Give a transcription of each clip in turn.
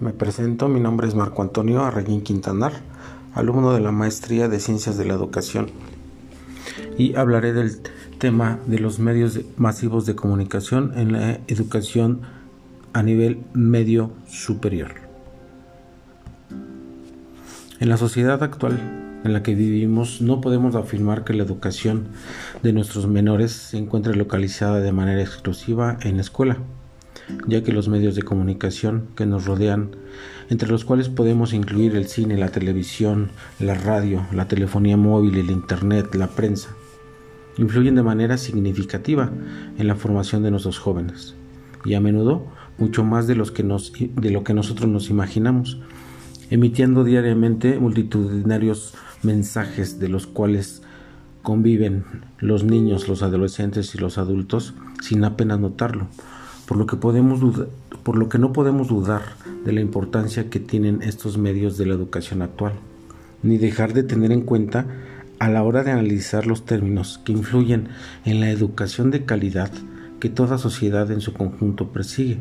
Me presento, mi nombre es Marco Antonio Arreguín Quintanar, alumno de la Maestría de Ciencias de la Educación, y hablaré del tema de los medios masivos de comunicación en la educación a nivel medio superior. En la sociedad actual en la que vivimos no podemos afirmar que la educación de nuestros menores se encuentre localizada de manera exclusiva en la escuela ya que los medios de comunicación que nos rodean, entre los cuales podemos incluir el cine, la televisión, la radio, la telefonía móvil, el internet, la prensa, influyen de manera significativa en la formación de nuestros jóvenes. Y a menudo mucho más de, de lo que nosotros nos imaginamos, emitiendo diariamente multitudinarios mensajes de los cuales conviven los niños, los adolescentes y los adultos sin apenas notarlo, por lo que podemos por lo que no podemos dudar de la importancia que tienen estos medios de la educación actual, ni dejar de tener en cuenta a la hora de analizar los términos que influyen en la educación de calidad que toda sociedad en su conjunto persigue,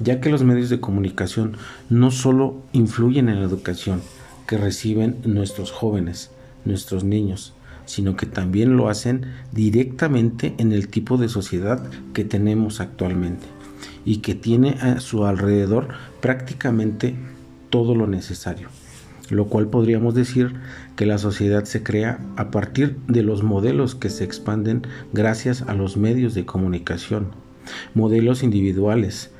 ya que los medios de comunicación no solo influyen en la educación que reciben nuestros jóvenes, nuestros niños, sino que también lo hacen directamente en el tipo de sociedad que tenemos actualmente y que tiene a su alrededor prácticamente todo lo necesario, lo cual podríamos decir que la sociedad se crea a partir de los modelos que se expanden gracias a los medios de comunicación, modelos individuales,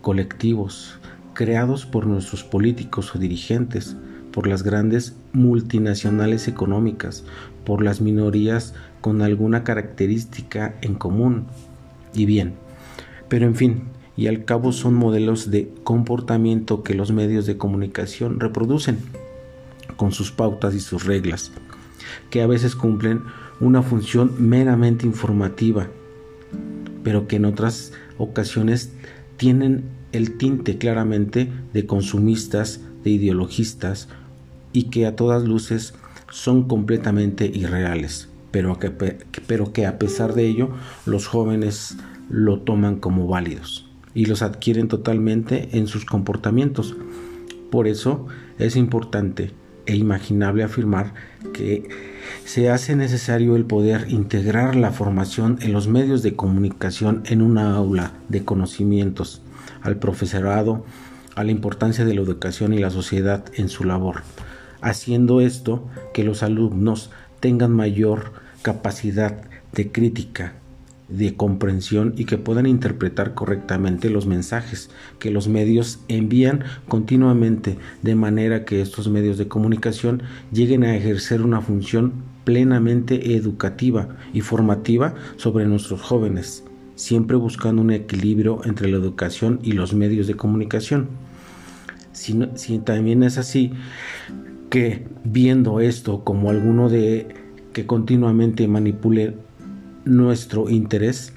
colectivos, creados por nuestros políticos o dirigentes, por las grandes multinacionales económicas, por las minorías con alguna característica en común. Y bien, pero en fin, y al cabo son modelos de comportamiento que los medios de comunicación reproducen, con sus pautas y sus reglas, que a veces cumplen una función meramente informativa, pero que en otras ocasiones tienen el tinte claramente de consumistas, de ideologistas y que a todas luces son completamente irreales, pero que, pero que a pesar de ello los jóvenes lo toman como válidos y los adquieren totalmente en sus comportamientos. Por eso es importante e imaginable afirmar que se hace necesario el poder integrar la formación en los medios de comunicación en una aula de conocimientos, al profesorado, a la importancia de la educación y la sociedad en su labor, haciendo esto que los alumnos tengan mayor capacidad de crítica, de comprensión y que puedan interpretar correctamente los mensajes que los medios envían continuamente de manera que estos medios de comunicación lleguen a ejercer una función plenamente educativa y formativa sobre nuestros jóvenes, siempre buscando un equilibrio entre la educación y los medios de comunicación. Si, si también es así, que viendo esto como alguno de que continuamente manipule nuestro interés,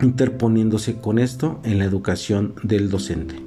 interponiéndose con esto en la educación del docente.